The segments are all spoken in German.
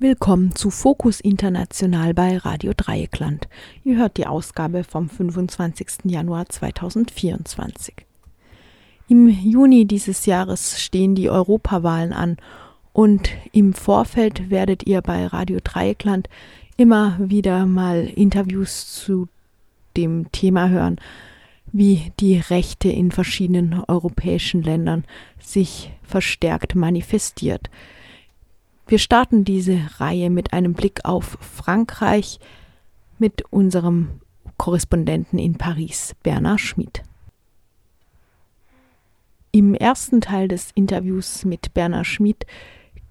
Willkommen zu Fokus International bei Radio Dreieckland. Ihr hört die Ausgabe vom 25. Januar 2024. Im Juni dieses Jahres stehen die Europawahlen an und im Vorfeld werdet ihr bei Radio Dreieckland immer wieder mal Interviews zu dem Thema hören, wie die Rechte in verschiedenen europäischen Ländern sich verstärkt manifestiert. Wir starten diese Reihe mit einem Blick auf Frankreich mit unserem Korrespondenten in Paris, Bernard Schmid. Im ersten Teil des Interviews mit Bernard Schmid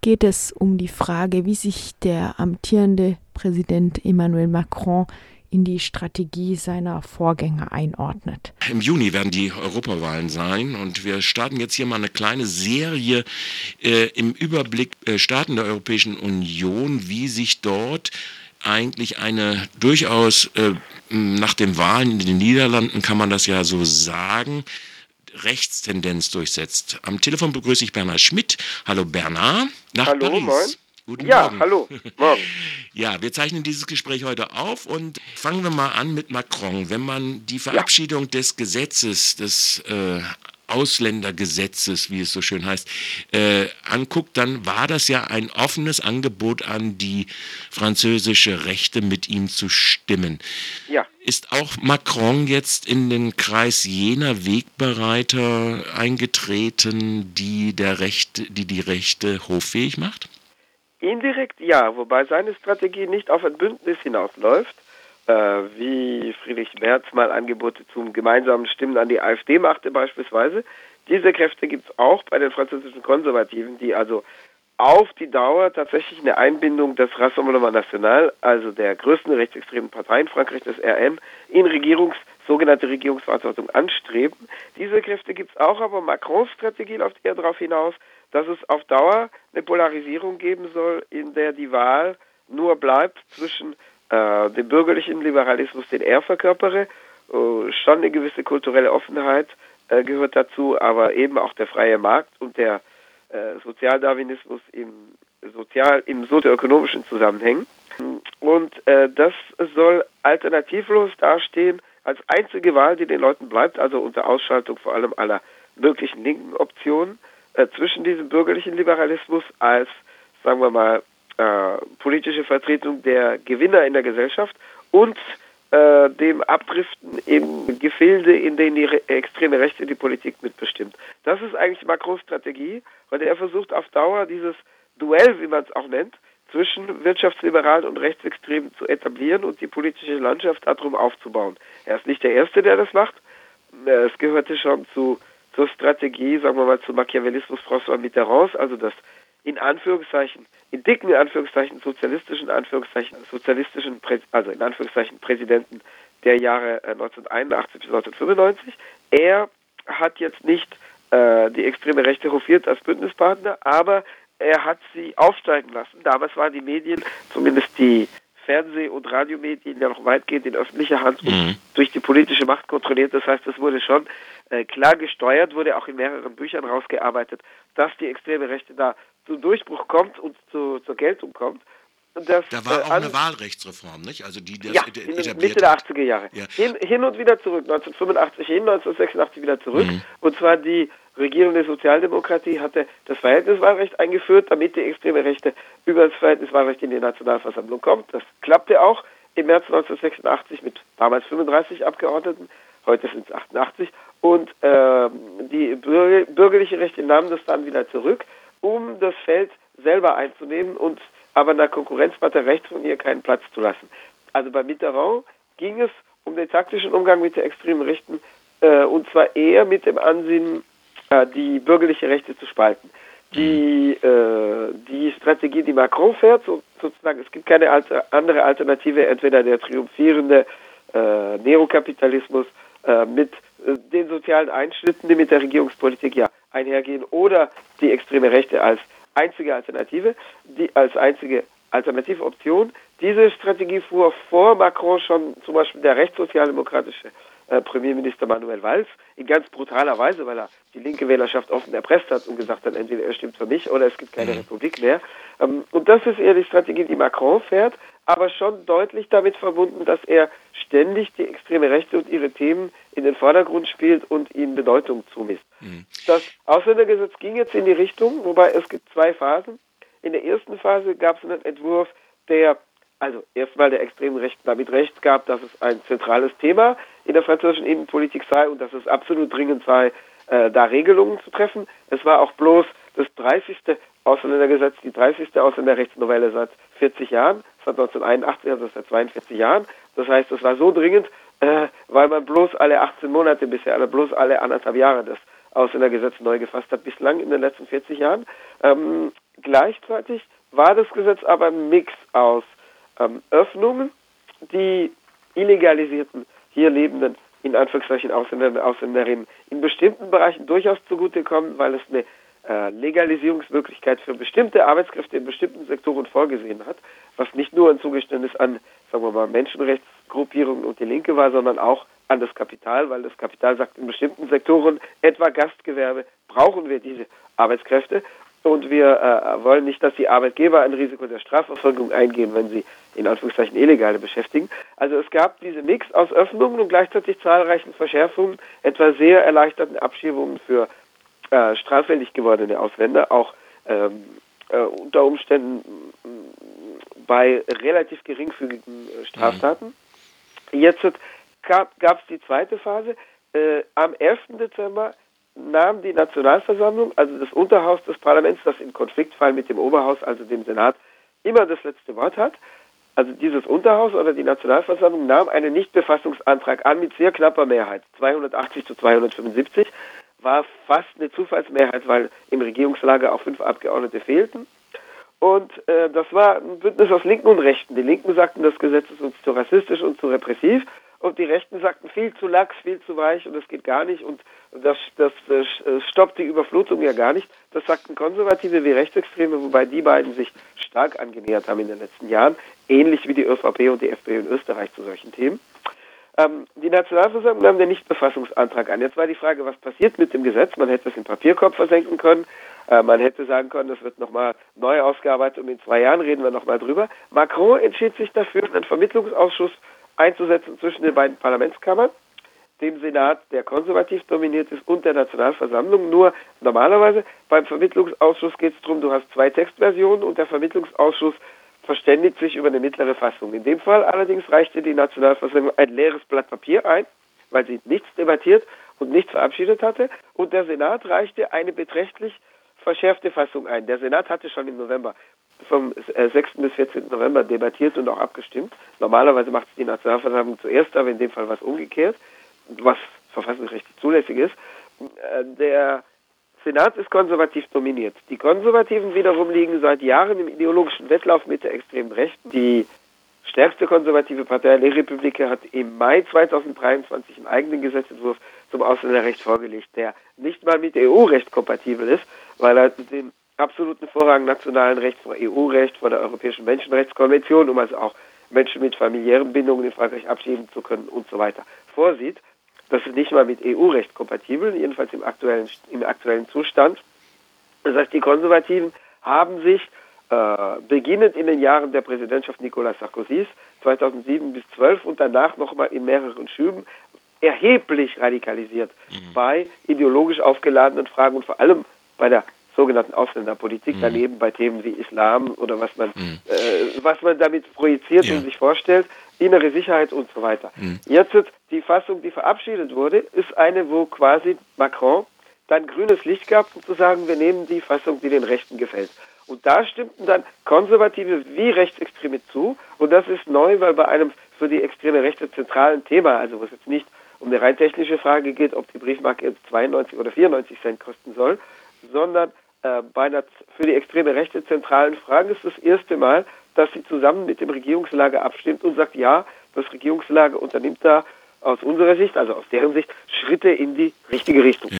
geht es um die Frage, wie sich der amtierende Präsident Emmanuel Macron in die Strategie seiner Vorgänger einordnet. Im Juni werden die Europawahlen sein und wir starten jetzt hier mal eine kleine Serie äh, im Überblick äh, Staaten der Europäischen Union, wie sich dort eigentlich eine durchaus äh, nach den Wahlen in den Niederlanden kann man das ja so sagen, Rechtstendenz durchsetzt. Am Telefon begrüße ich Bernhard Schmidt. Hallo Bernhard. Nach Hallo, Paris. moin. Guten ja, Morgen. hallo. Morgen. Ja, wir zeichnen dieses Gespräch heute auf und fangen wir mal an mit Macron. Wenn man die Verabschiedung ja. des Gesetzes, des äh, Ausländergesetzes, wie es so schön heißt, äh, anguckt, dann war das ja ein offenes Angebot an die französische Rechte, mit ihm zu stimmen. Ja. Ist auch Macron jetzt in den Kreis jener Wegbereiter eingetreten, die der Rechte, die die Rechte hoffähig macht? Indirekt ja, wobei seine Strategie nicht auf ein Bündnis hinausläuft, äh, wie Friedrich Merz mal Angebote zum gemeinsamen Stimmen an die AfD machte beispielsweise. Diese Kräfte gibt es auch bei den französischen Konservativen, die also auf die Dauer tatsächlich eine Einbindung des Rassemblement National, also der größten rechtsextremen Partei in Frankreich, des RM, in Regierungs, sogenannte Regierungsverantwortung anstreben. Diese Kräfte gibt es auch, aber Macrons Strategie läuft eher darauf hinaus, dass es auf Dauer eine Polarisierung geben soll, in der die Wahl nur bleibt zwischen äh, dem bürgerlichen Liberalismus, den er verkörpere, äh, schon eine gewisse kulturelle Offenheit äh, gehört dazu, aber eben auch der freie Markt und der äh, Sozialdarwinismus im sozial im sozioökonomischen Zusammenhängen. Und äh, das soll alternativlos dastehen als einzige Wahl, die den Leuten bleibt, also unter Ausschaltung vor allem aller möglichen linken Optionen äh, zwischen diesem bürgerlichen Liberalismus als, sagen wir mal, äh, politische Vertretung der Gewinner in der Gesellschaft und äh, dem Abdriften in Gefilde, in denen die re extreme Rechte die Politik mitbestimmt. Das ist eigentlich Macrons Strategie, weil er versucht auf Dauer dieses Duell, wie man es auch nennt, zwischen Wirtschaftsliberalen und Rechtsextremen zu etablieren und die politische Landschaft darum aufzubauen. Er ist nicht der Erste, der das macht. Es gehörte schon zu zur Strategie, sagen wir mal, zum Machiavellismus François Mitterrands, also das in Anführungszeichen, in dicken Anführungszeichen, sozialistischen Anführungszeichen, sozialistischen, also in Anführungszeichen Präsidenten der Jahre 1981 äh, bis 1995. Er hat jetzt nicht äh, die extreme Rechte hofiert als Bündnispartner, aber er hat sie aufsteigen lassen. Damals waren die Medien, zumindest die Fernseh- und Radiomedien ja noch weitgehend in öffentlicher Hand und mhm. durch die politische Macht kontrolliert. Das heißt, es wurde schon äh, klar gesteuert, wurde auch in mehreren Büchern rausgearbeitet, dass die extreme Rechte da zum Durchbruch kommt und zu, zur Geltung kommt. Das, da war äh, auch eine Wahlrechtsreform, nicht? Also die das ja, in Mitte der 80er Jahre. Ja. Hin, hin, und wieder zurück, 1985 hin, 1986 wieder zurück. Mhm. Und zwar die regierende Sozialdemokratie hatte das Verhältniswahlrecht eingeführt, damit die extreme Rechte über das Verhältniswahlrecht in die Nationalversammlung kommt. Das klappte auch im März 1986 mit damals 35 Abgeordneten, heute sind es 88. Und äh, die bürgerliche Rechte nahmen das dann wieder zurück, um das Feld selber einzunehmen und aber einer Konkurrenzpartei rechts von ihr keinen Platz zu lassen. Also bei Mitterrand ging es um den taktischen Umgang mit der extremen Rechten äh, und zwar eher mit dem Ansinnen, die bürgerliche Rechte zu spalten. Die, äh, die Strategie, die Macron fährt, so, sozusagen, es gibt keine alter, andere Alternative, entweder der triumphierende äh, Neokapitalismus äh, mit äh, den sozialen Einschnitten, die mit der Regierungspolitik ja einhergehen, oder die extreme Rechte als einzige Alternative, die als einzige alternative Option. Diese Strategie fuhr vor Macron schon zum Beispiel der rechtssozialdemokratische äh, Premierminister Manuel Valls in ganz brutaler Weise, weil er die linke Wählerschaft offen erpresst hat und gesagt hat, entweder er stimmt für mich oder es gibt keine mhm. Republik mehr. Ähm, und das ist eher die Strategie, die Macron fährt, aber schon deutlich damit verbunden, dass er ständig die extreme Rechte und ihre Themen in den Vordergrund spielt und ihnen Bedeutung zumisst. Mhm. Das Ausländergesetz ging jetzt in die Richtung, wobei es gibt zwei Phasen. In der ersten Phase gab es einen Entwurf, der also erstmal der extremen Rechten damit recht gab, dass es ein zentrales Thema in der französischen Innenpolitik sei und dass es absolut dringend sei, äh, da Regelungen zu treffen. Es war auch bloß das 30. Ausländergesetz, die 30. Ausländerrechtsnovelle seit 40 Jahren, seit 1981, also seit 42 Jahren. Das heißt, es war so dringend, äh, weil man bloß alle 18 Monate bisher, also bloß alle anderthalb Jahre das Ausländergesetz neu gefasst hat, bislang in den letzten 40 Jahren. Ähm, gleichzeitig war das Gesetz aber ein Mix aus ähm, Öffnungen, die illegalisierten, hier lebenden, in Anführungszeichen Ausländer und Ausländerinnen in bestimmten Bereichen durchaus zugutekommen, weil es eine äh, Legalisierungsmöglichkeit für bestimmte Arbeitskräfte in bestimmten Sektoren vorgesehen hat, was nicht nur ein Zugeständnis an, sagen wir mal, Menschenrechtsgruppierungen und die Linke war, sondern auch an das Kapital, weil das Kapital sagt, in bestimmten Sektoren, etwa Gastgewerbe, brauchen wir diese Arbeitskräfte und wir äh, wollen nicht, dass die Arbeitgeber ein Risiko der Strafverfolgung eingehen, wenn sie in Anführungszeichen Illegale beschäftigen. Also es gab diese Mix aus Öffnungen und gleichzeitig zahlreichen Verschärfungen, etwa sehr erleichterten Abschiebungen für äh, straffällig gewordene Ausländer, auch ähm, äh, unter Umständen bei relativ geringfügigen äh, Straftaten. Mhm. Jetzt gab es die zweite Phase. Äh, am 11. Dezember nahm die Nationalversammlung, also das Unterhaus des Parlaments, das im Konfliktfall mit dem Oberhaus, also dem Senat, immer das letzte Wort hat, also dieses Unterhaus oder die Nationalversammlung nahm einen Nichtbefassungsantrag an mit sehr knapper Mehrheit, 280 zu 275, war fast eine Zufallsmehrheit, weil im Regierungslager auch fünf Abgeordnete fehlten. Und äh, das war ein Bündnis aus Linken und Rechten. Die Linken sagten, das Gesetz ist uns zu rassistisch und zu repressiv. Und die Rechten sagten, viel zu lax, viel zu weich und das geht gar nicht. Und das, das, das stoppt die Überflutung ja gar nicht. Das sagten Konservative wie Rechtsextreme, wobei die beiden sich stark angenähert haben in den letzten Jahren, ähnlich wie die ÖVP und die FPÖ in Österreich zu solchen Themen. Ähm, die Nationalversammlung nahm den Nichtbefassungsantrag an. Jetzt war die Frage, was passiert mit dem Gesetz? Man hätte es im Papierkorb versenken können. Äh, man hätte sagen können, das wird nochmal neu ausgearbeitet und in zwei Jahren reden wir nochmal drüber. Macron entschied sich dafür, einen Vermittlungsausschuss einzusetzen zwischen den beiden Parlamentskammern dem Senat, der konservativ dominiert ist, und der Nationalversammlung. Nur normalerweise beim Vermittlungsausschuss geht es darum, du hast zwei Textversionen und der Vermittlungsausschuss verständigt sich über eine mittlere Fassung. In dem Fall allerdings reichte die Nationalversammlung ein leeres Blatt Papier ein, weil sie nichts debattiert und nichts verabschiedet hatte. Und der Senat reichte eine beträchtlich verschärfte Fassung ein. Der Senat hatte schon im November vom 6. Äh, bis 14. November debattiert und auch abgestimmt. Normalerweise macht es die Nationalversammlung zuerst, aber in dem Fall war es umgekehrt was verfassungsrechtlich zulässig ist. Äh, der Senat ist konservativ dominiert. Die Konservativen wiederum liegen seit Jahren im ideologischen Wettlauf mit der extremen Rechten. Die stärkste konservative Partei, Les Républicains, hat im Mai 2023 einen eigenen Gesetzentwurf zum Ausländerrecht vorgelegt, der nicht mal mit EU-Recht kompatibel ist, weil er den absoluten Vorrang nationalen Rechts vor EU-Recht, vor der Europäischen Menschenrechtskonvention, um also auch Menschen mit familiären Bindungen in Frankreich abschieben zu können und so weiter, vorsieht. Das ist nicht mal mit EU-Recht kompatibel, jedenfalls im aktuellen, im aktuellen Zustand. Das heißt, die Konservativen haben sich äh, beginnend in den Jahren der Präsidentschaft Nicolas Sarkozys 2007 bis 2012 und danach nochmal in mehreren Schüben erheblich radikalisiert mhm. bei ideologisch aufgeladenen Fragen und vor allem bei der sogenannten Ausländerpolitik, mhm. daneben bei Themen wie Islam oder was man, mhm. äh, was man damit projiziert ja. und sich vorstellt, innere Sicherheit und so weiter. Mhm. Jetzt die Fassung, die verabschiedet wurde, ist eine, wo quasi Macron dann grünes Licht gab, um zu sagen, wir nehmen die Fassung, die den Rechten gefällt. Und da stimmten dann Konservative wie Rechtsextreme zu. Und das ist neu, weil bei einem für die extreme Rechte zentralen Thema, also wo es jetzt nicht um eine rein technische Frage geht, ob die Briefmarke jetzt 92 oder 94 Cent kosten soll, sondern äh, bei einer für die extreme Rechte zentralen Frage ist das erste Mal, dass sie zusammen mit dem Regierungslager abstimmt und sagt, ja, das Regierungslager unternimmt da aus unserer Sicht, also aus deren Sicht, Schritte in die richtige Richtung.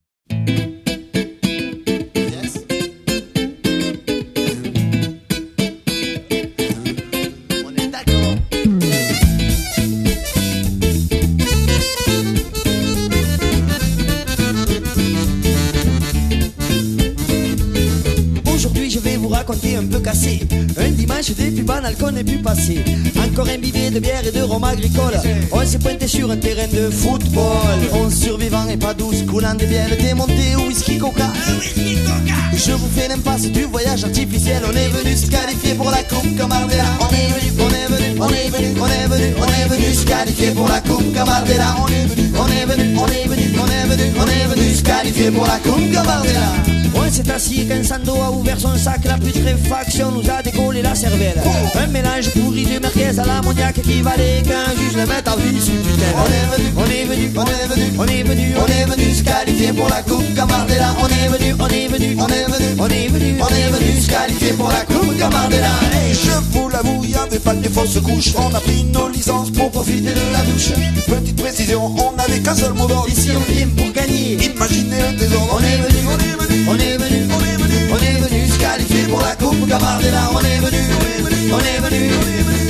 De bière et de rhum agricole. On s'est pointé sur un terrain de football. On survivant et pas douce, coulant des bières démontées au whisky coca. Je vous fais l'impasse du voyage artificiel. On est venu se qualifier pour la coupe Camardella. On est venu, on est venu, on est venu, on est venu, on est venu se qualifier pour la coupe Camardella. On est venu, on est venu, on est venu, on est venu, on est venu se qualifier pour la coupe Camardella. On s'est assis qu'un sando a ouvert son sac, la putréfaction nous a décollé la cervelle. Un mélange pourri de merguez à l'ammoniaque qui valait qu'un juge le mette à vie sous tutelle. On est venu, on est venu, on est venu, on est venu, on est venu se qualifier pour la coupe Camardella. On est venu, on est venu, on est venu, on est venu, on est venu se qualifier pour la coupe Camardella. Je vous l'avoue, y avait pas de fausses couches. On a pris nos licences pour profiter de la douche. Petite précision, on n'avait qu'un seul mot d'ordre. Ici on vient pour gagner. Imaginez le désordre. On est venu, on est venu, on est venu, on est venu, on est venu se qualifier pour la coupe Camardella. On est venu, on est venu, on est venu,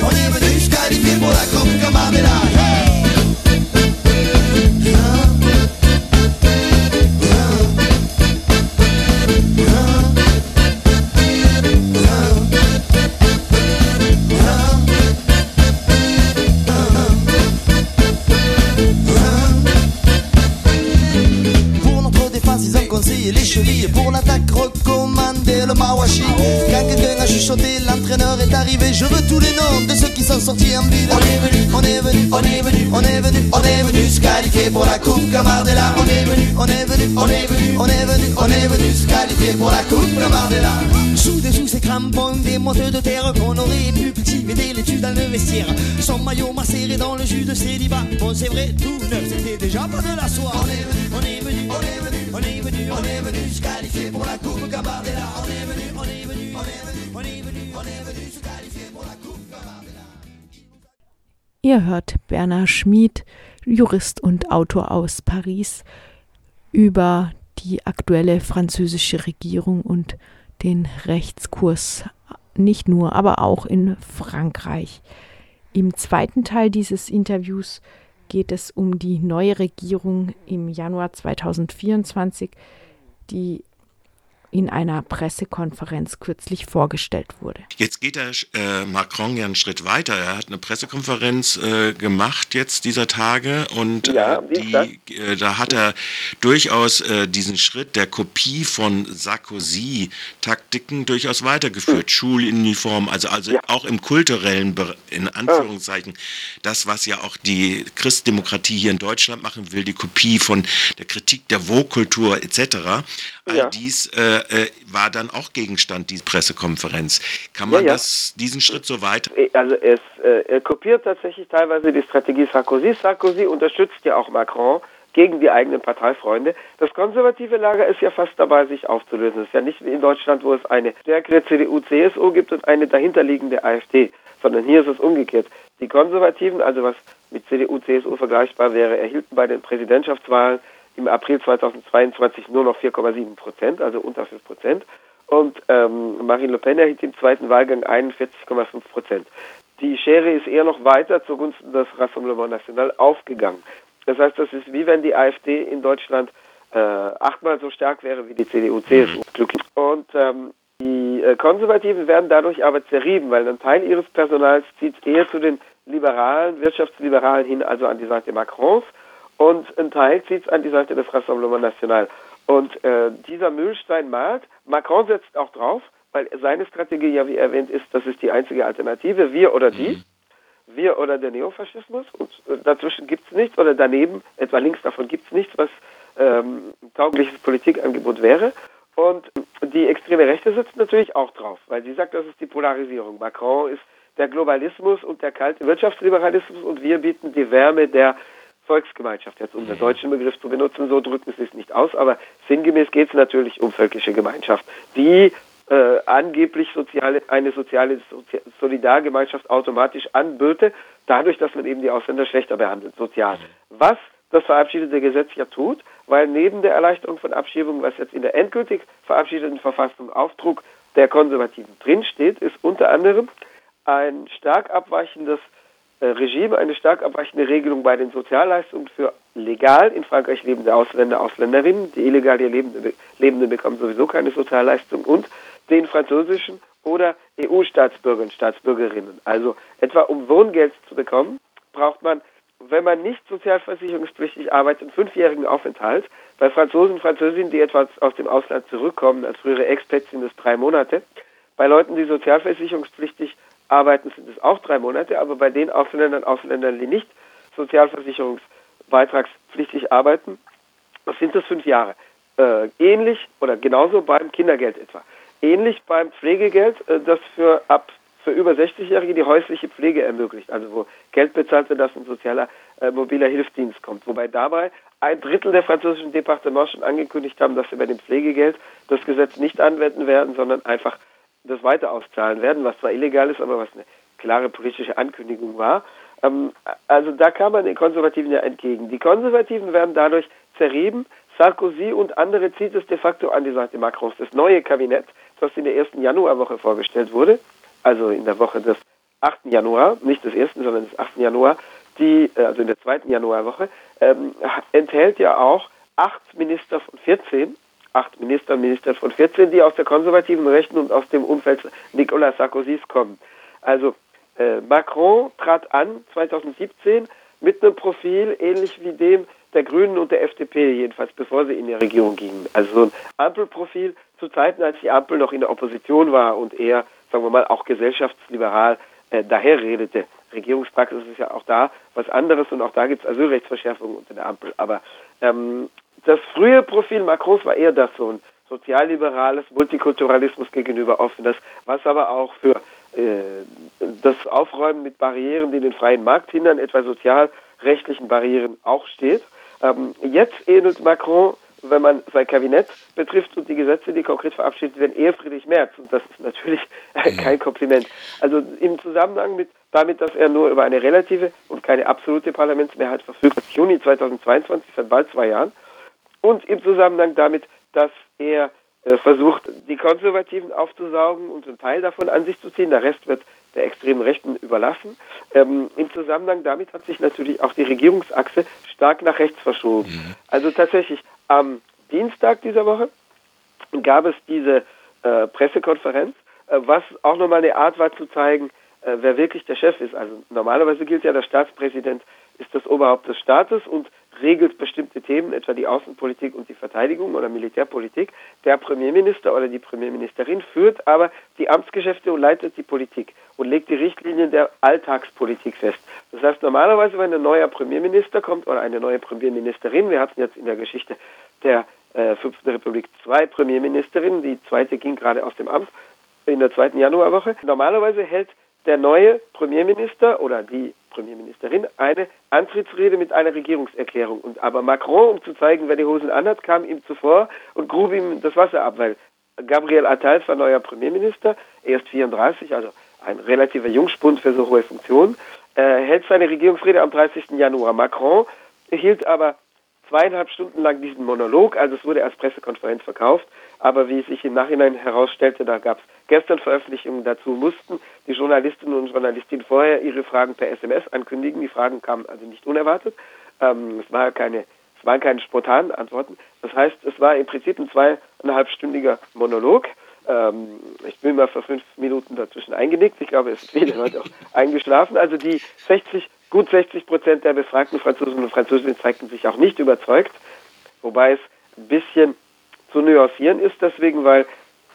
on est venu se qualifier pour la coupe c'est vrai, tout neuf, c'était déjà pas de la soie. On est venu, on est venu, on est venu, on est venu, on est venu se qualifier pour la coupe Camardella. On est venu, on est venu, on est venu, on est venu, on est venu se qualifier pour la coupe Camardella. Ihr hört Bernhard Schmid, Jurist und Autor aus Paris, über die aktuelle französische Regierung und den Rechtskurs nicht nur, aber auch in Frankreich. Im zweiten Teil dieses Interviews geht es um die neue Regierung im Januar 2024, die in einer Pressekonferenz kürzlich vorgestellt wurde. Jetzt geht der äh, Macron ja einen Schritt weiter. Er hat eine Pressekonferenz äh, gemacht jetzt dieser Tage und Ja, die, äh, da hat er durchaus äh, diesen Schritt der Kopie von Sarkozy-Taktiken durchaus weitergeführt. Schuluniform, also, also Ja. auch im kulturellen, Be- in Anführungszeichen, das, was ja auch die Christdemokratie hier in Deutschland machen will, die Kopie von der Kritik der Vokultur etc. All Ja. dies äh, äh, war dann auch Gegenstand dieser Pressekonferenz. Kann man Ja, ja. das, diesen Schritt so weiter? Also es, äh, er kopiert tatsächlich teilweise die Strategie Sarkozy. Sarkozy unterstützt ja auch Macron gegen die eigenen Parteifreunde. Das konservative Lager ist ja fast dabei, sich aufzulösen. Es ist ja nicht wie in Deutschland, wo es eine stärkere CDU-CSU gibt und eine dahinterliegende AfD, sondern hier ist es umgekehrt. Die Konservativen, also was mit CDU-CSU vergleichbar wäre, erhielten bei den Präsidentschaftswahlen im April 2022 nur noch 4,7 Prozent, also unter 5 Prozent. Und ähm, Marine Le Pen erhielt im zweiten Wahlgang 41,5 Prozent. Die Schere ist eher noch weiter zugunsten des Rassemblement National aufgegangen. Das heißt, das ist wie wenn die AfD in Deutschland äh, achtmal so stark wäre wie die CDU, CSU. Glücklich. Und ähm, die äh, Konservativen werden dadurch aber zerrieben, weil ein Teil ihres Personals zieht eher zu den Liberalen, Wirtschaftsliberalen hin, also an die Seite Macrons, und ein Teil zieht es an die Seite des Rassemblement National. Und äh, dieser Mühlstein malt, Macron setzt auch drauf, weil seine Strategie ja, wie erwähnt, ist, das ist die einzige Alternative, wir oder die wir oder der Neofaschismus und äh, dazwischen gibt es nichts oder daneben, etwa links davon gibt es nichts, was ähm, ein taugliches Politikangebot wäre. Und die extreme Rechte sitzt natürlich auch drauf, weil sie sagt, das ist die Polarisierung. Macron ist der Globalismus und der kalte Wirtschaftsliberalismus und wir bieten die Wärme der Volksgemeinschaft, jetzt um den deutschen Begriff zu benutzen, so drücken sie es nicht aus, aber sinngemäß geht es natürlich um völkische Gemeinschaft, die äh, angeblich soziale, eine soziale Sozi Solidargemeinschaft automatisch anböte, dadurch, dass man eben die Ausländer schlechter behandelt, sozial. Was das verabschiedete Gesetz ja tut, weil neben der Erleichterung von Abschiebungen, was jetzt in der endgültig verabschiedeten Verfassung Aufdruck der Konservativen drinsteht, ist unter anderem ein stark abweichendes Regime, eine stark abweichende Regelung bei den Sozialleistungen für legal in Frankreich lebende Ausländer, Ausländerinnen. Die illegal hier lebenden, Lebenden bekommen sowieso keine Sozialleistung und den französischen oder EU-Staatsbürger und Staatsbürgerinnen. Also etwa um Wohngeld zu bekommen, braucht man, wenn man nicht sozialversicherungspflichtig arbeitet, einen fünfjährigen Aufenthalt. Bei Franzosen Französinnen, die etwa aus dem Ausland zurückkommen, als frühere Expats sind es drei Monate. Bei Leuten, die sozialversicherungspflichtig arbeiten, sind es auch drei Monate, aber bei den Ausländern und Ausländern, die nicht sozialversicherungsbeitragspflichtig arbeiten, sind es fünf Jahre. Äh, ähnlich oder genauso beim Kindergeld etwa. Ähnlich beim Pflegegeld, äh, das für ab für über 60-Jährige die häusliche Pflege ermöglicht, also wo Geld bezahlt wird, dass ein sozialer äh, mobiler Hilfsdienst kommt. Wobei dabei ein Drittel der französischen Departements schon angekündigt haben, dass sie bei dem Pflegegeld das Gesetz nicht anwenden werden, sondern einfach das weiter auszahlen werden, was zwar illegal ist, aber was eine klare politische Ankündigung war. Ähm, also da kam man den Konservativen ja entgegen. Die Konservativen werden dadurch zerrieben. Sarkozy und andere zieht es de facto an die Seite Macrons. Das neue Kabinett, das in der ersten Januarwoche vorgestellt wurde, also in der Woche des 8. Januar, nicht des 1., sondern des 8. Januar, die, äh, also in der zweiten Januarwoche, ähm, enthält ja auch acht Minister von 14, acht Minister und Minister von 14, die aus der konservativen Rechten und aus dem Umfeld Nicolas Sarkozys kommen. Also äh, Macron trat an 2017 mit einem Profil ähnlich wie dem der Grünen und der FDP, jedenfalls bevor sie in die Regierung gingen. Also so ein Ampelprofil zu Zeiten, als die Ampel noch in der Opposition war und eher, sagen wir mal, auch gesellschaftsliberal äh, daherredete. Regierungspraxis ist ja auch da was anderes und auch da gibt es Asylrechtsverschärfungen unter der Ampel. Aber ähm, das frühe Profil Macrons war eher das so ein sozialliberales, Multikulturalismus gegenüber offenes, was aber auch für äh, das Aufräumen mit Barrieren, die den freien Markt hindern, etwa sozialrechtlichen Barrieren auch steht. Ähm, jetzt ähnelt Macron, wenn man sein Kabinett betrifft und die Gesetze, die konkret verabschiedet werden, eher Friedrich Merz. Und das ist natürlich kein Kompliment. Also im Zusammenhang mit damit, dass er nur über eine relative und keine absolute Parlamentsmehrheit verfügt, Juni 2022, seit bald zwei Jahren, und im Zusammenhang damit, dass er äh, versucht, die Konservativen aufzusaugen und einen Teil davon an sich zu ziehen. Der Rest wird der extremen Rechten überlassen. Ähm, Im Zusammenhang damit hat sich natürlich auch die Regierungsachse stark nach rechts verschoben. Mhm. Also tatsächlich am Dienstag dieser Woche gab es diese äh, Pressekonferenz, äh, was auch nochmal eine Art war zu zeigen, äh, wer wirklich der Chef ist. Also normalerweise gilt ja, der Staatspräsident ist das Oberhaupt des Staates und regelt bestimmte Themen, etwa die Außenpolitik und die Verteidigung oder Militärpolitik. Der Premierminister oder die Premierministerin führt aber die Amtsgeschäfte und leitet die Politik und legt die Richtlinien der Alltagspolitik fest. Das heißt, normalerweise, wenn ein neuer Premierminister kommt oder eine neue Premierministerin, wir hatten jetzt in der Geschichte der äh, Fünften Republik zwei Premierministerinnen, die zweite ging gerade aus dem Amt in der zweiten Januarwoche. Normalerweise hält der neue Premierminister oder die Premierministerin eine Antrittsrede mit einer Regierungserklärung. Und aber Macron, um zu zeigen, wer die Hosen anhat, kam ihm zuvor und grub ihm das Wasser ab, weil Gabriel Attal war neuer Premierminister, erst 34, also ein relativer Jungspund für so hohe Funktionen, äh, hält seine Regierungsrede am 30. Januar. Macron hielt aber zweieinhalb Stunden lang diesen Monolog, also es wurde als Pressekonferenz verkauft, aber wie es sich im Nachhinein herausstellte, da gab es gestern Veröffentlichungen dazu, mussten die Journalistinnen und Journalistinnen vorher ihre Fragen per SMS ankündigen. Die Fragen kamen also nicht unerwartet. Ähm, es, war keine, es waren keine spontanen Antworten. Das heißt, es war im Prinzip ein zweieinhalbstündiger Monolog. Ähm, ich bin mal für fünf Minuten dazwischen eingenickt. Ich glaube, es sind viele Leute auch eingeschlafen. Also die 60 Gut 60 Prozent der befragten Franzosen und Französinnen zeigten sich auch nicht überzeugt, wobei es ein bisschen zu nuancieren ist, deswegen, weil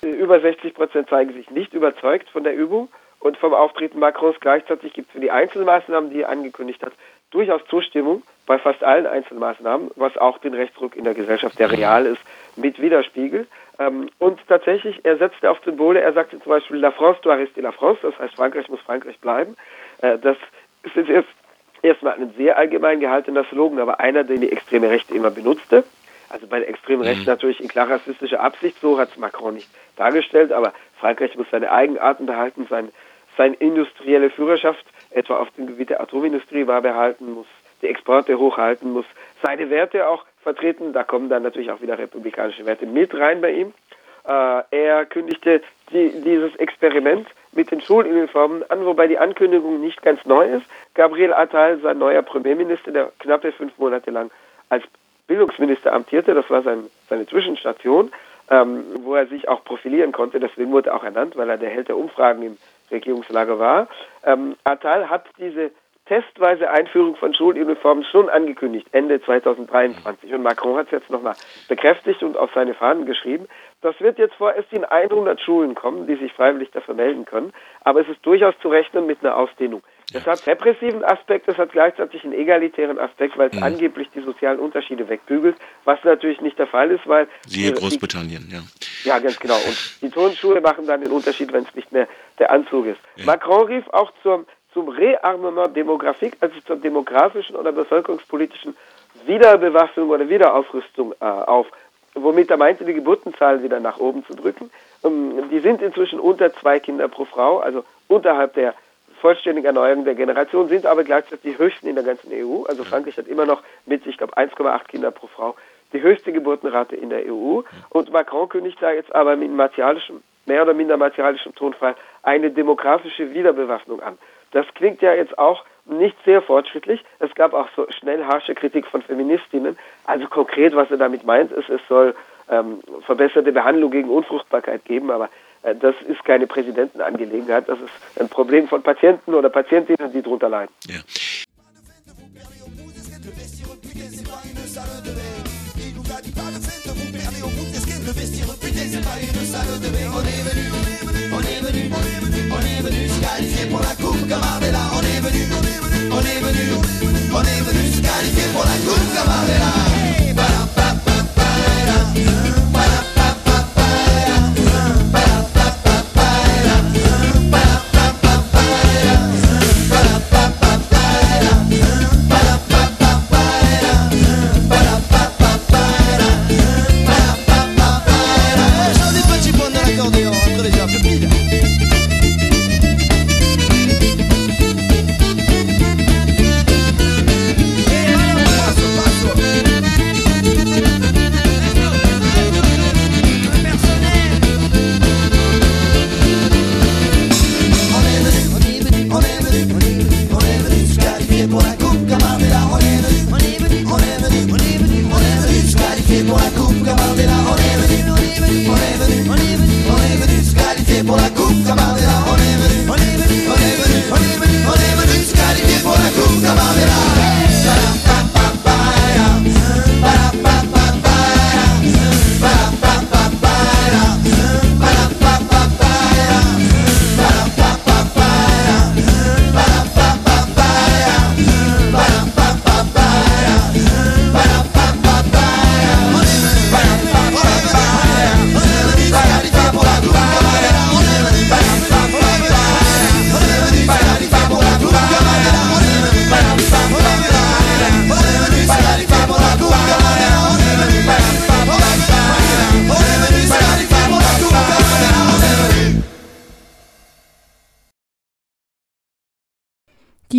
äh, über 60 Prozent zeigen sich nicht überzeugt von der Übung und vom Auftreten Macrons. Gleichzeitig gibt es für die Einzelmaßnahmen, die er angekündigt hat, durchaus Zustimmung bei fast allen Einzelmaßnahmen, was auch den Rechtsruck in der Gesellschaft, der real ist, mit widerspiegelt. Ähm, und tatsächlich, er setzte auf Symbole, er sagte zum Beispiel, La France doit rester la France, das heißt, Frankreich muss Frankreich bleiben. Äh, das ist jetzt erstmal ein sehr allgemein gehaltener Slogan, aber einer, den die extreme Rechte immer benutzte. Also bei der extremen Rechten mhm. natürlich in klar rassistischer Absicht, so hat es Macron nicht dargestellt, aber Frankreich muss seine Eigenarten behalten, sein, seine industrielle Führerschaft, etwa auf dem Gebiet der Atomindustrie, war behalten, muss die Exporte hochhalten, muss seine Werte auch vertreten. Da kommen dann natürlich auch wieder republikanische Werte mit rein bei ihm. Äh, er kündigte die, dieses Experiment mit den Schuluniformen an, wobei die Ankündigung nicht ganz neu ist. Gabriel Attal, sein neuer Premierminister, der knappe fünf Monate lang als Bildungsminister amtierte, das war sein, seine Zwischenstation, ähm, wo er sich auch profilieren konnte. Deswegen wurde er auch ernannt, weil er der Held der Umfragen im Regierungslager war. Ähm, Attal hat diese testweise Einführung von Schuluniformen schon angekündigt, Ende 2023. Und Macron hat es jetzt nochmal bekräftigt und auf seine Fahnen geschrieben. Das wird jetzt vorerst in 100 Schulen kommen, die sich freiwillig dafür melden können. Aber es ist durchaus zu rechnen mit einer Ausdehnung. Es hat repressiven Aspekt, es hat gleichzeitig einen egalitären Aspekt, weil es mhm. angeblich die sozialen Unterschiede wegbügelt, was natürlich nicht der Fall ist, weil... Siehe Großbritannien, ja. Ja, ganz genau. Und die Turnschuhe machen dann den Unterschied, wenn es nicht mehr der Anzug ist. Ja. Macron rief auch zum, zum Rearmement Demografik, also zur demografischen oder bevölkerungspolitischen Wiederbewaffnung oder Wiederaufrüstung äh, auf womit er meinte, die Geburtenzahlen wieder nach oben zu drücken. Ähm, die sind inzwischen unter zwei Kinder pro Frau, also unterhalb der vollständigen Erneuerung der Generation, sind aber gleichzeitig die höchsten in der ganzen EU. Also Frankreich hat immer noch mit, ich glaube, 1,8 Kinder pro Frau die höchste Geburtenrate in der EU. Und Macron kündigt da jetzt aber mit martialischem, mehr oder minder martialischem Tonfall eine demografische Wiederbewaffnung an. Das klingt ja jetzt auch nicht sehr fortschrittlich. Es gab auch so schnell harsche Kritik von Feministinnen. Also konkret, was er damit meint, ist, es soll ähm, verbesserte Behandlung gegen Unfruchtbarkeit geben, aber das ist keine Präsidentenangelegenheit. Das ist ein Problem von Patienten oder Patientinnen, die darunter leiden. Ja. pour la coupe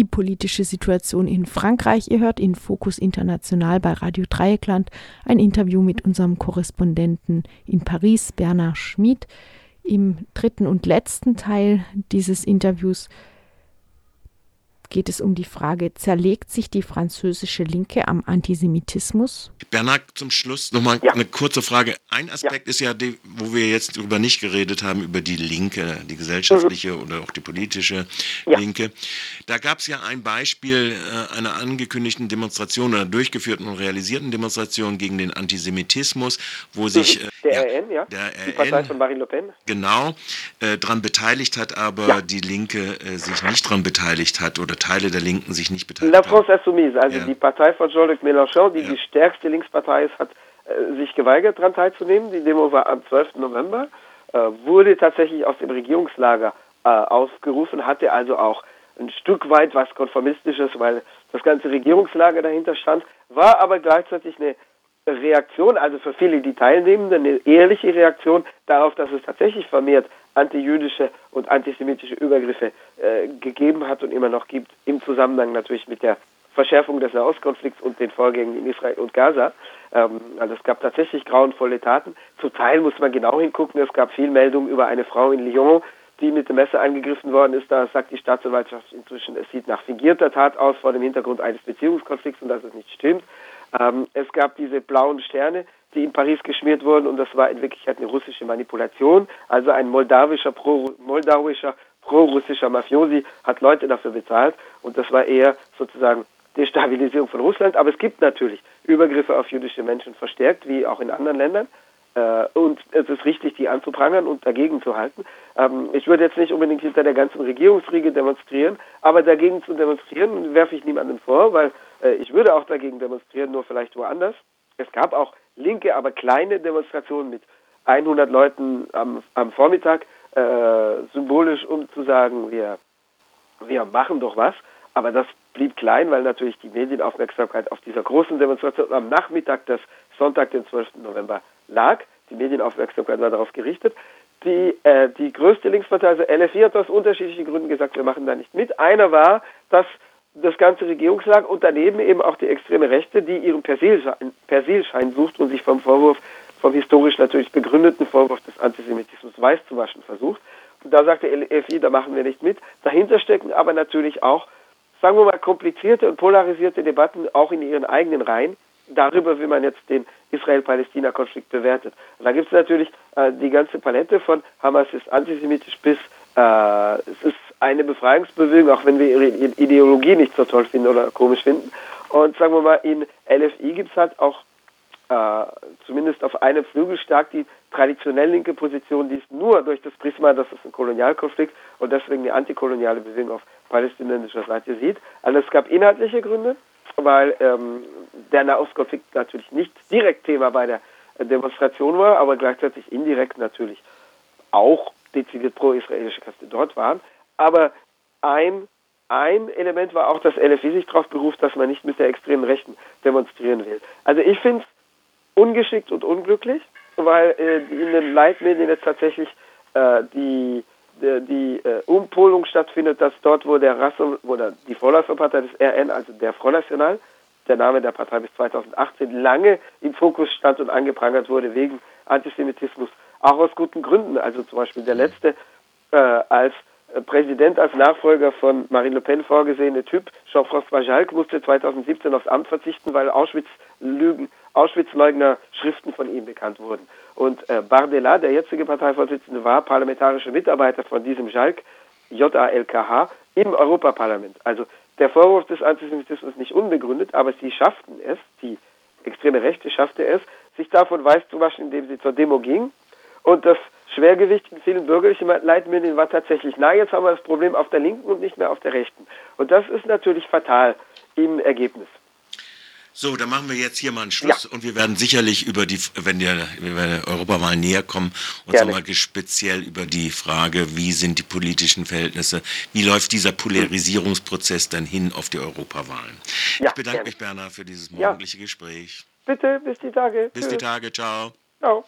politische Situation in Frankreich. Ihr hört in Fokus International bei Radio Dreieckland ein Interview mit unserem Korrespondenten in Paris, Bernard Schmid. Im dritten und letzten Teil dieses Interviews geht es um die Frage, zerlegt sich die französische Linke am Antisemitismus? Bernhard, zum Schluss nochmal ja. eine kurze Frage. Ein Aspekt ja. ist ja, die, wo wir jetzt darüber nicht geredet haben, über die Linke, die gesellschaftliche mhm. oder auch die politische ja. Linke. Da gab es ja ein Beispiel äh, einer angekündigten Demonstration oder durchgeführten und realisierten Demonstration gegen den Antisemitismus, wo sich mhm. äh, der RN, ja, der die Partei von Marine Le Pen, genau, äh, daran beteiligt hat, aber die Linke äh, sich nicht daran beteiligt hat oder Teile der Linken sich nicht beteiligt La France Insoumise, also ja. die Partei von Jean-Luc Mélenchon, die ja. die stärkste Linkspartei ist, hat äh, sich geweigert, daran teilzunehmen. Die Demo war am 12. November, äh, wurde tatsächlich aus dem Regierungslager äh, ausgerufen, hatte also auch ein Stück weit was Konformistisches, weil das ganze Regierungslager dahinter stand, war aber gleichzeitig eine Reaktion, also für viele die Teilnehmenden, eine ehrliche Reaktion darauf, dass es tatsächlich vermehrt antijüdische und antisemitische Übergriffe äh, gegeben hat und immer noch gibt, im Zusammenhang natürlich mit der Verschärfung des Nahostkonflikts und den Vorgängen in Israel und Gaza. Ähm, also es gab tatsächlich grauenvolle Taten. Zu Teil muss man genau hingucken. Es gab viel Meldungen über eine Frau in Lyon, die mit dem Messer angegriffen worden ist. Da sagt die Staatsanwaltschaft inzwischen, es sieht nach fingierter Tat aus vor dem Hintergrund eines Beziehungskonflikts und dass es nicht stimmt. Ähm, es gab diese blauen Sterne, die in Paris geschmiert wurden und das war in Wirklichkeit eine russische Manipulation. Also ein moldawischer, pro, moldauischer, pro-russischer Mafiosi hat Leute dafür bezahlt und das war eher sozusagen Destabilisierung von Russland. Aber es gibt natürlich Übergriffe auf jüdische Menschen verstärkt, wie auch in anderen Ländern. Äh, und es ist richtig, die anzuprangern und dagegen zu halten. Ähm, ich würde jetzt nicht unbedingt hinter der ganzen Regierungsriege demonstrieren, aber dagegen zu demonstrieren werfe ich niemandem vor, weil äh, ich würde auch dagegen demonstrieren, nur vielleicht woanders. Es gab auch linke, aber kleine Demonstrationen mit 100 Leuten am, am Vormittag, äh, symbolisch, um zu sagen, wir, wir machen doch was. Aber das blieb klein, weil natürlich die Medienaufmerksamkeit auf dieser großen Demonstration am Nachmittag des Sonntag, den 12. November, lag. Die Medienaufmerksamkeit war darauf gerichtet. Die, äh, die größte Linkspartei, also LFI, hat aus unterschiedlichen Gründen gesagt, wir machen da nicht mit. Einer war, dass das ganze Regierungslager und daneben eben auch die extreme Rechte, die ihren Persilschein, Persilschein sucht und sich vom Vorwurf, vom historisch natürlich begründeten Vorwurf des Antisemitismus weiß zu waschen versucht. Und da sagte LFI, da machen wir nicht mit. Dahinter stecken aber natürlich auch, sagen wir mal, komplizierte und polarisierte Debatten auch in ihren eigenen Reihen darüber, wie man jetzt den Israel-Palästina-Konflikt bewertet. Und da gibt es natürlich äh, die ganze Palette von Hamas ist antisemitisch bis äh, es ist eine Befreiungsbewegung, auch wenn wir ihre Ideologie nicht so toll finden oder komisch finden. Und sagen wir mal, in LFI gibt es halt auch äh, zumindest auf einem Flügel stark die traditionell linke Position, die ist nur durch das Prisma, dass es ein Kolonialkonflikt und deswegen die antikoloniale Bewegung auf palästinensischer Seite sieht. Also es gab inhaltliche Gründe, weil ähm, der Nahostkonflikt natürlich nicht direkt Thema bei der Demonstration war, aber gleichzeitig indirekt natürlich auch dezidiert pro-israelische Kräfte dort waren. Aber ein, ein Element war auch, dass LFI sich darauf beruft, dass man nicht mit der extremen Rechten demonstrieren will. Also ich finde es ungeschickt und unglücklich, weil äh, in den Leitmedien jetzt tatsächlich äh, die die, äh, Umpolung stattfindet, dass dort, wo der Rassum, wo der, die Vorläuferpartei des RN, also der Front National, der Name der Partei bis 2018, lange im Fokus stand und angeprangert wurde wegen Antisemitismus, auch aus guten Gründen. Also zum Beispiel der letzte äh, als Präsident, als Nachfolger von Marine Le Pen vorgesehene Typ, Jean-François Jalc, musste 2017 aufs Amt verzichten, weil Auschwitz-Lügen, Auschwitz-Leugner Schriften von ihm bekannt wurden. Und äh, Bardella, der jetzige Parteivorsitzende, war parlamentarischer Mitarbeiter von diesem Jalc, JALKH, im Europaparlament. Also der Vorwurf des Antisemitismus nicht unbegründet, aber sie schafften es, die extreme Rechte schaffte es, sich davon weiß zu waschen, indem sie zur Demo ging und das Schwergewicht in vielen bürgerlichen Leitmedien war tatsächlich, na, jetzt haben wir das Problem auf der linken und nicht mehr auf der rechten. Und das ist natürlich fatal im Ergebnis. So, dann machen wir jetzt hier mal einen Schluss ja. und wir werden sicherlich über die, wenn wir, wenn wir der Europawahl näher kommen, uns nochmal speziell über die Frage, wie sind die politischen Verhältnisse, wie läuft dieser Polarisierungsprozess dann hin auf die Europawahlen. Ja, ich bedanke gerne. mich, Bernhard, für dieses morgendliche ja. Gespräch. Bitte, bis die Tage. Bis Tschüss. die Tage, ciao. Ciao.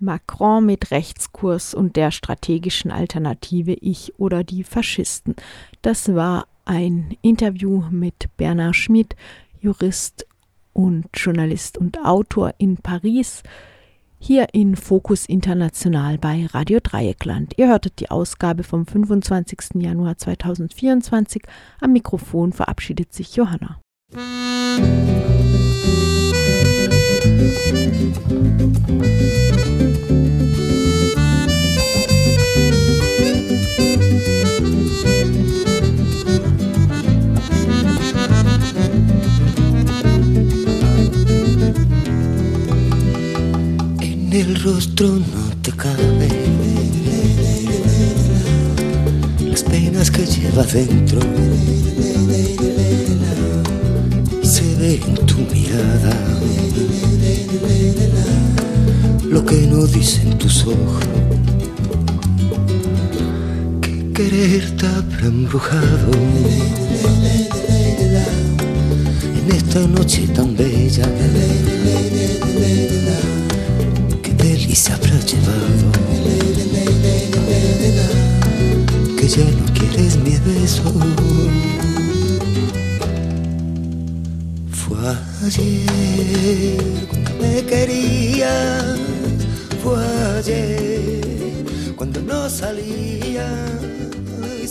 Macron mit Rechtskurs und der strategischen Alternative Ich oder die Faschisten. Das war ein Interview mit Bernard Schmidt, Jurist und Journalist und Autor in Paris, hier in Fokus International bei Radio Dreieckland. Ihr hörtet die Ausgabe vom 25. Januar 2024. Am Mikrofon verabschiedet sich Johanna. El rostro no te cabe las penas que lleva dentro. Se ve en tu mirada lo que no dicen tus ojos. Que quererte habrá embrujado en esta noche tan bella y se habrá llevado que ya no quieres mi beso. Fue ayer cuando me querías, fue ayer cuando no salía mí,